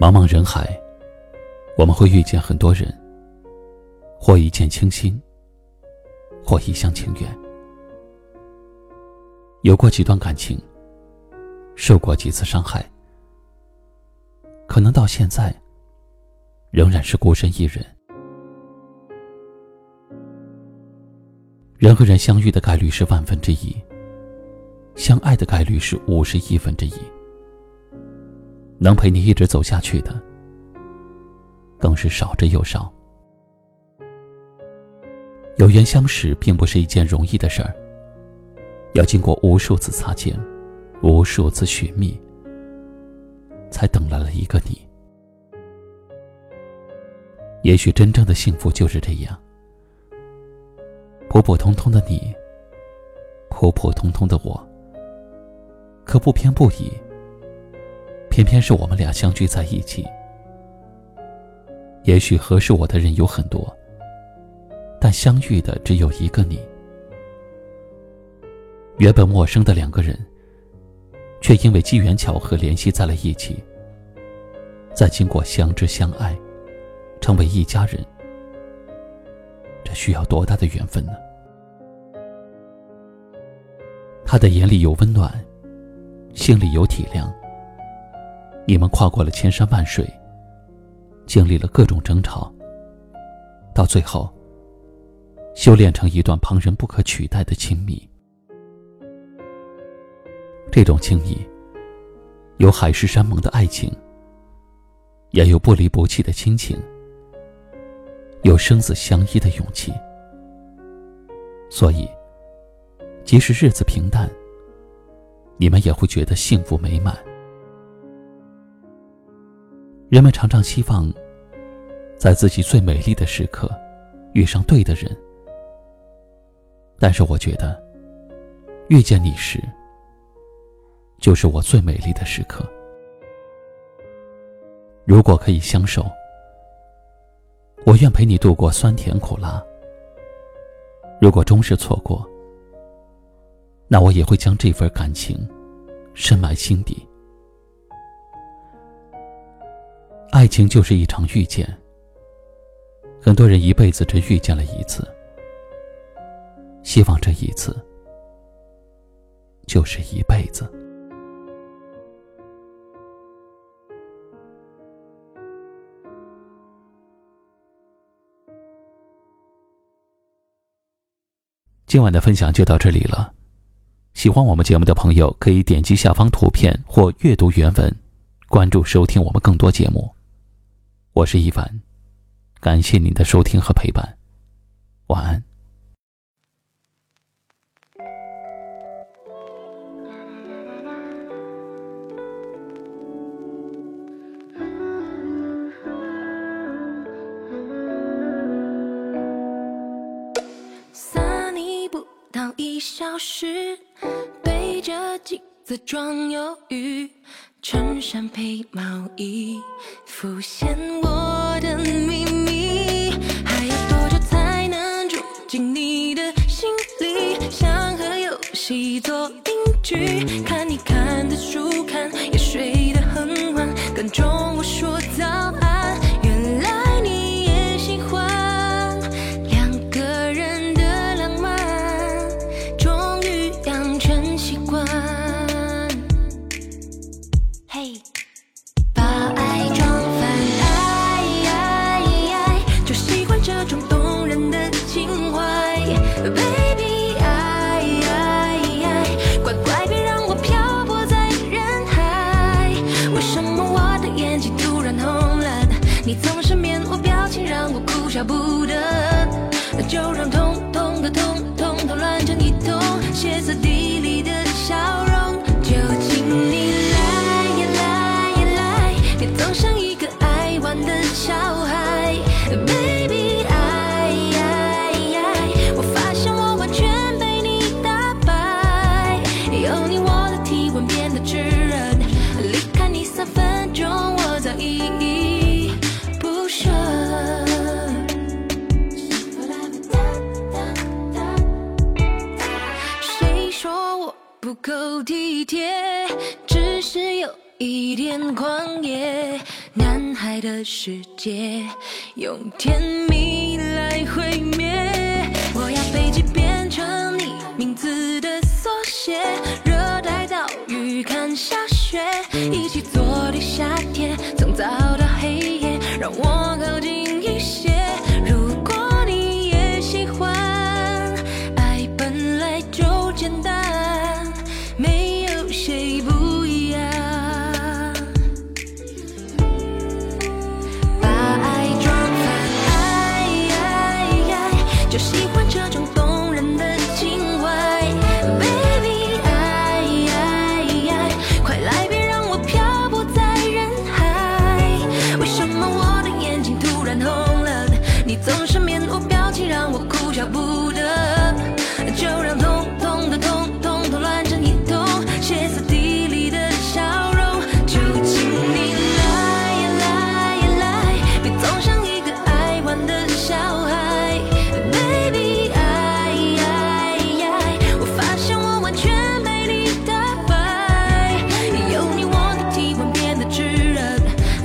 茫茫人海，我们会遇见很多人，或一见倾心，或一厢情愿。有过几段感情，受过几次伤害，可能到现在仍然是孤身一人。人和人相遇的概率是万分之一，相爱的概率是五十亿分之一。能陪你一直走下去的，更是少之又少。有缘相识并不是一件容易的事儿，要经过无数次擦肩，无数次寻觅，才等来了一个你。也许真正的幸福就是这样：普普通通的你，普普通通的我，可不偏不倚。偏偏是我们俩相聚在一起。也许合适我的人有很多，但相遇的只有一个你。原本陌生的两个人，却因为机缘巧合联系在了一起。再经过相知相爱，成为一家人，这需要多大的缘分呢？他的眼里有温暖，心里有体谅。你们跨过了千山万水，经历了各种争吵，到最后，修炼成一段旁人不可取代的亲密。这种亲密，有海誓山盟的爱情，也有不离不弃的亲情，有生死相依的勇气。所以，即使日子平淡，你们也会觉得幸福美满。人们常常希望，在自己最美丽的时刻，遇上对的人。但是我觉得，遇见你时，就是我最美丽的时刻。如果可以相守，我愿陪你度过酸甜苦辣。如果终是错过，那我也会将这份感情深埋心底。爱情就是一场遇见，很多人一辈子只遇见了一次，希望这一次就是一辈子。今晚的分享就到这里了，喜欢我们节目的朋友可以点击下方图片或阅读原文，关注收听我们更多节目。我是一凡，感谢您的收听和陪伴，晚安。散你不到一小时，背着镜子装忧郁。衬衫配毛衣，浮现我你总是面无表情，让我哭笑不得。就让痛痛的痛，痛的乱成一通，歇斯底里不够体贴，只是有一点狂野，男孩的世界，用甜蜜来毁灭。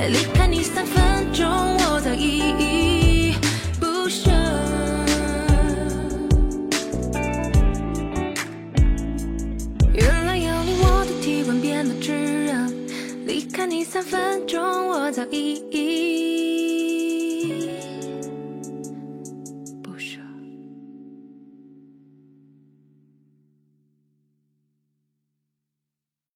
离开你三分钟，我早已依依不舍。原来有你，我的体温变得炙热。离开你三分钟，我早已。